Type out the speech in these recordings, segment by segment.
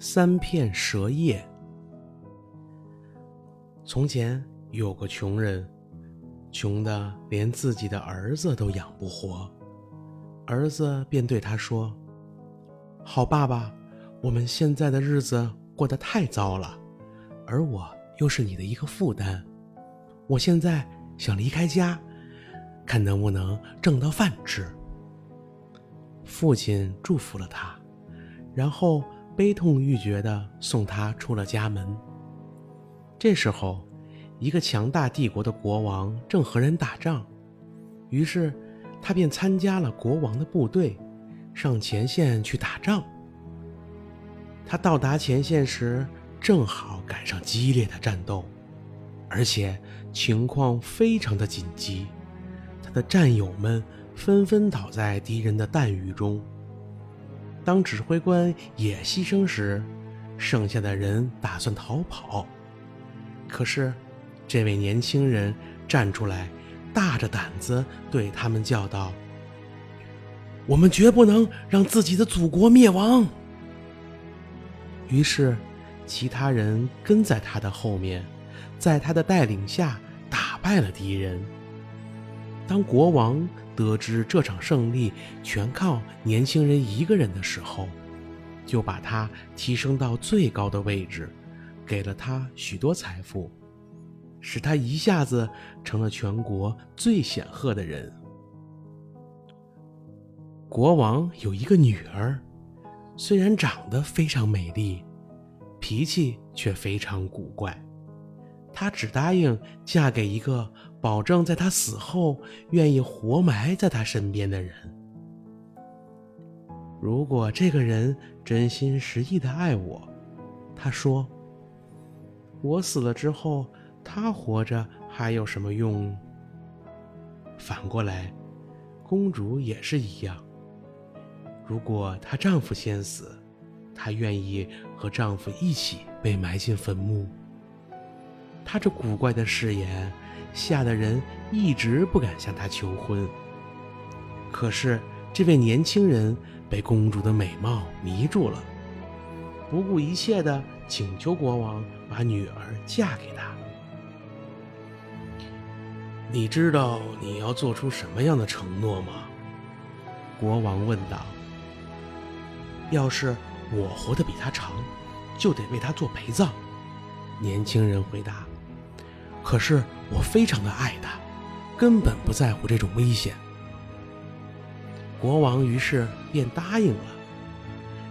三片蛇叶。从前有个穷人，穷的连自己的儿子都养不活，儿子便对他说：“好爸爸，我们现在的日子过得太糟了，而我又是你的一个负担，我现在想离开家，看能不能挣到饭吃。”父亲祝福了他，然后悲痛欲绝地送他出了家门。这时候，一个强大帝国的国王正和人打仗，于是他便参加了国王的部队，上前线去打仗。他到达前线时，正好赶上激烈的战斗，而且情况非常的紧急，他的战友们纷纷倒在敌人的弹雨中。当指挥官也牺牲时，剩下的人打算逃跑。可是，这位年轻人站出来，大着胆子对他们叫道：“我们绝不能让自己的祖国灭亡。”于是，其他人跟在他的后面，在他的带领下打败了敌人。当国王得知这场胜利全靠年轻人一个人的时候，就把他提升到最高的位置。给了他许多财富，使他一下子成了全国最显赫的人。国王有一个女儿，虽然长得非常美丽，脾气却非常古怪。她只答应嫁给一个保证在她死后愿意活埋在她身边的人。如果这个人真心实意的爱我，她说。我死了之后，他活着还有什么用？反过来，公主也是一样。如果她丈夫先死，她愿意和丈夫一起被埋进坟墓。她这古怪的誓言，吓得人一直不敢向她求婚。可是这位年轻人被公主的美貌迷住了，不顾一切的请求国王。把女儿嫁给他，你知道你要做出什么样的承诺吗？国王问道。要是我活得比他长，就得为他做陪葬。年轻人回答。可是我非常的爱他，根本不在乎这种危险。国王于是便答应了。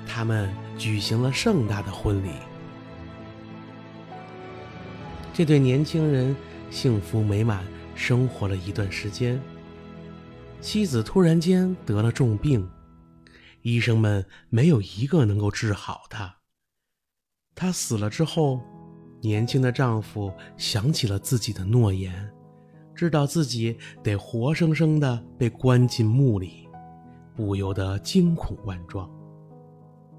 他们举行了盛大的婚礼。这对年轻人幸福美满生活了一段时间。妻子突然间得了重病，医生们没有一个能够治好她。她死了之后，年轻的丈夫想起了自己的诺言，知道自己得活生生的被关进墓里，不由得惊恐万状。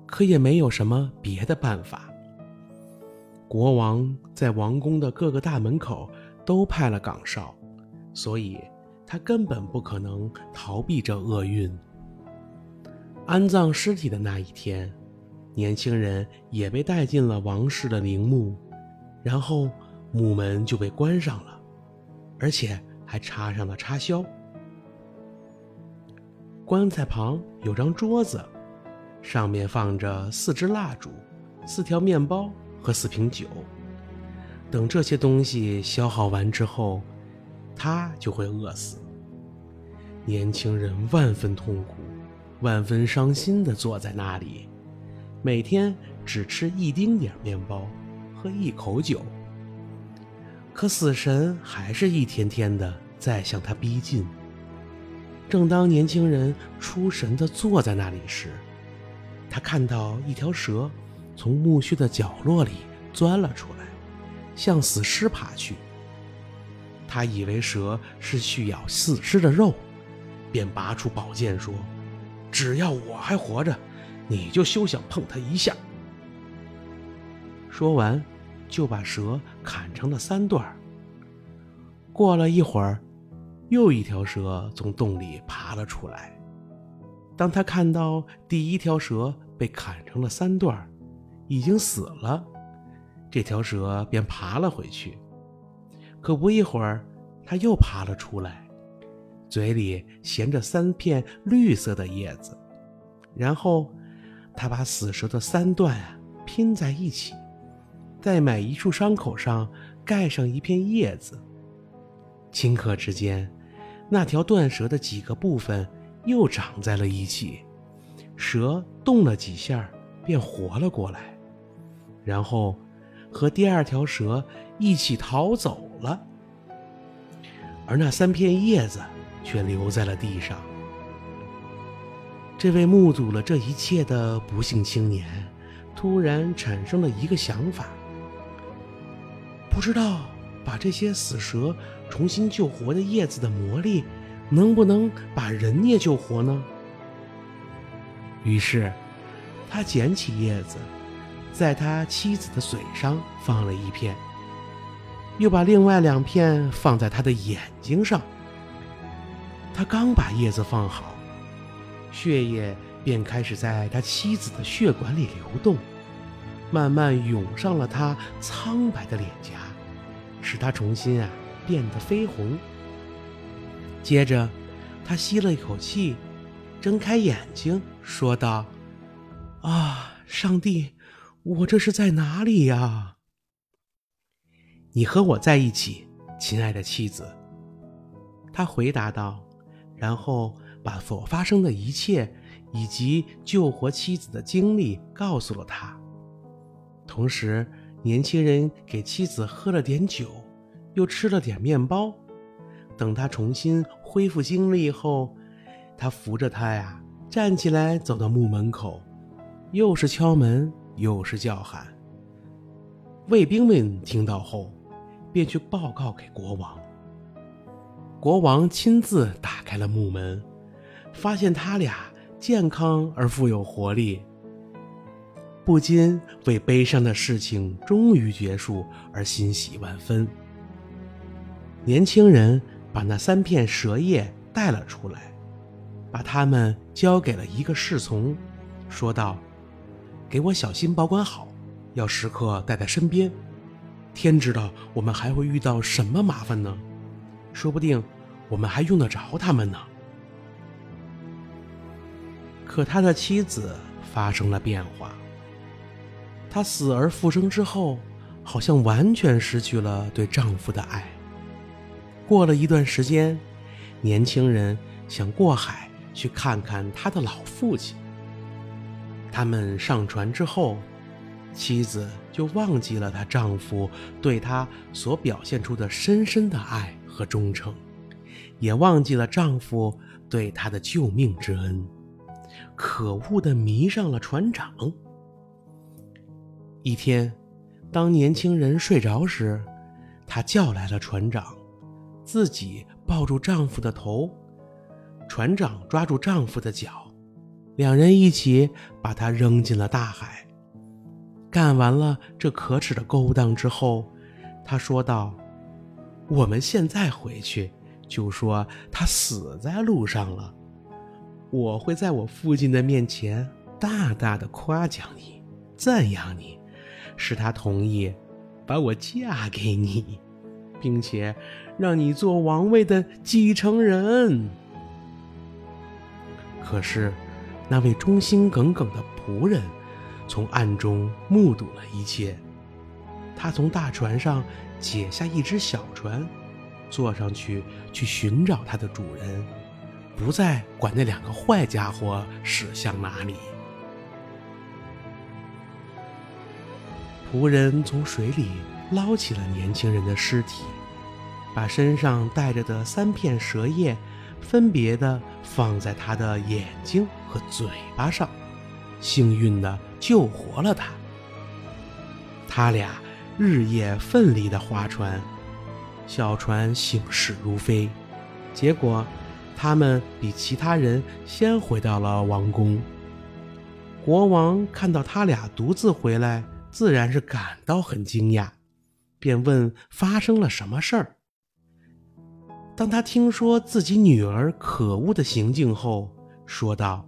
可也没有什么别的办法。国王在王宫的各个大门口都派了岗哨，所以他根本不可能逃避这厄运。安葬尸体的那一天，年轻人也被带进了王室的陵墓，然后木门就被关上了，而且还插上了插销。棺材旁有张桌子，上面放着四支蜡烛、四条面包。和四瓶酒，等这些东西消耗完之后，他就会饿死。年轻人万分痛苦、万分伤心地坐在那里，每天只吃一丁点面包，喝一口酒。可死神还是一天天的在向他逼近。正当年轻人出神地坐在那里时，他看到一条蛇。从墓穴的角落里钻了出来，向死尸爬去。他以为蛇是去咬死尸的肉，便拔出宝剑说：“只要我还活着，你就休想碰它一下。”说完，就把蛇砍成了三段。过了一会儿，又一条蛇从洞里爬了出来。当他看到第一条蛇被砍成了三段，已经死了，这条蛇便爬了回去。可不一会儿，它又爬了出来，嘴里衔着三片绿色的叶子。然后，它把死蛇的三段啊拼在一起，在每一处伤口上盖上一片叶子。顷刻之间，那条断蛇的几个部分又长在了一起，蛇动了几下，便活了过来，然后和第二条蛇一起逃走了。而那三片叶子却留在了地上。这位目睹了这一切的不幸青年，突然产生了一个想法：不知道把这些死蛇重新救活的叶子的魔力，能不能把人也救活呢？于是，他捡起叶子，在他妻子的嘴上放了一片。又把另外两片放在他的眼睛上。他刚把叶子放好，血液便开始在他妻子的血管里流动，慢慢涌上了他苍白的脸颊，使他重新啊变得绯红。接着，他吸了一口气，睁开眼睛，说道：“啊，上帝，我这是在哪里呀？”你和我在一起，亲爱的妻子。”他回答道，然后把所发生的一切以及救活妻子的经历告诉了他。同时，年轻人给妻子喝了点酒，又吃了点面包。等他重新恢复精力后，他扶着他呀站起来，走到墓门口，又是敲门，又是叫喊。卫兵们听到后。便去报告给国王。国王亲自打开了木门，发现他俩健康而富有活力，不禁为悲伤的事情终于结束而欣喜万分。年轻人把那三片蛇叶带了出来，把它们交给了一个侍从，说道：“给我小心保管好，要时刻带在身边。”天知道我们还会遇到什么麻烦呢？说不定我们还用得着他们呢。可他的妻子发生了变化。她死而复生之后，好像完全失去了对丈夫的爱。过了一段时间，年轻人想过海去看看他的老父亲。他们上船之后。妻子就忘记了她丈夫对她所表现出的深深的爱和忠诚，也忘记了丈夫对她的救命之恩，可恶的迷上了船长。一天，当年轻人睡着时，她叫来了船长，自己抱住丈夫的头，船长抓住丈夫的脚，两人一起把他扔进了大海。干完了这可耻的勾当之后，他说道：“我们现在回去，就说他死在路上了。我会在我父亲的面前大大的夸奖你，赞扬你，使他同意把我嫁给你，并且让你做王位的继承人。”可是，那位忠心耿耿的仆人。从暗中目睹了一切，他从大船上解下一只小船，坐上去去寻找他的主人，不再管那两个坏家伙驶向哪里。仆人从水里捞起了年轻人的尸体，把身上带着的三片蛇叶分别的放在他的眼睛和嘴巴上。幸运的救活了他。他俩日夜奋力的划船，小船行驶如飞。结果，他们比其他人先回到了王宫。国王看到他俩独自回来，自然是感到很惊讶，便问发生了什么事儿。当他听说自己女儿可恶的行径后，说道。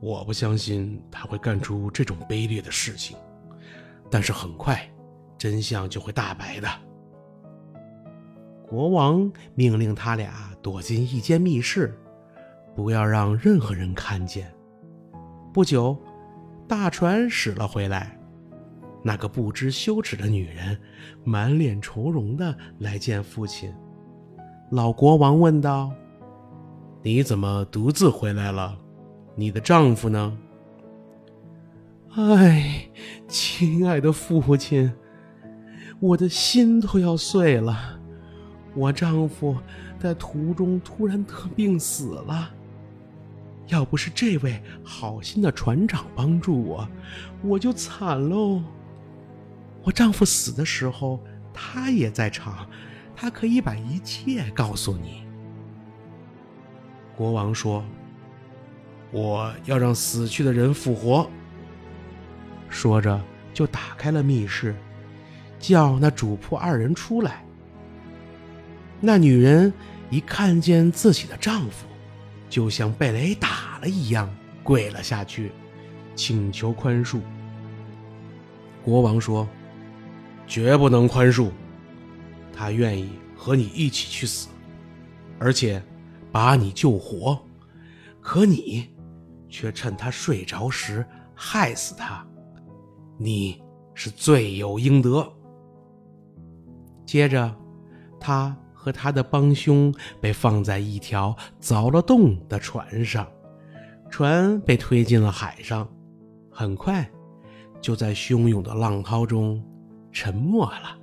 我不相信他会干出这种卑劣的事情。但是很快，真相就会大白的。国王命令他俩躲进一间密室，不要让任何人看见。不久，大船驶了回来。那个不知羞耻的女人满脸愁容的来见父亲。老国王问道：“你怎么独自回来了？你的丈夫呢？”哎，亲爱的父亲，我的心都要碎了。我丈夫在途中突然得病死了。要不是这位好心的船长帮助我，我就惨喽。我丈夫死的时候，他也在场，他可以把一切告诉你。国王说：“我要让死去的人复活。”说着，就打开了密室，叫那主仆二人出来。那女人一看见自己的丈夫，就像被雷打了一样，跪了下去，请求宽恕。国王说：“绝不能宽恕，他愿意和你一起去死，而且把你救活，可你却趁他睡着时害死他。”你是罪有应得。接着，他和他的帮凶被放在一条凿了洞的船上，船被推进了海上，很快就在汹涌的浪涛中沉没了。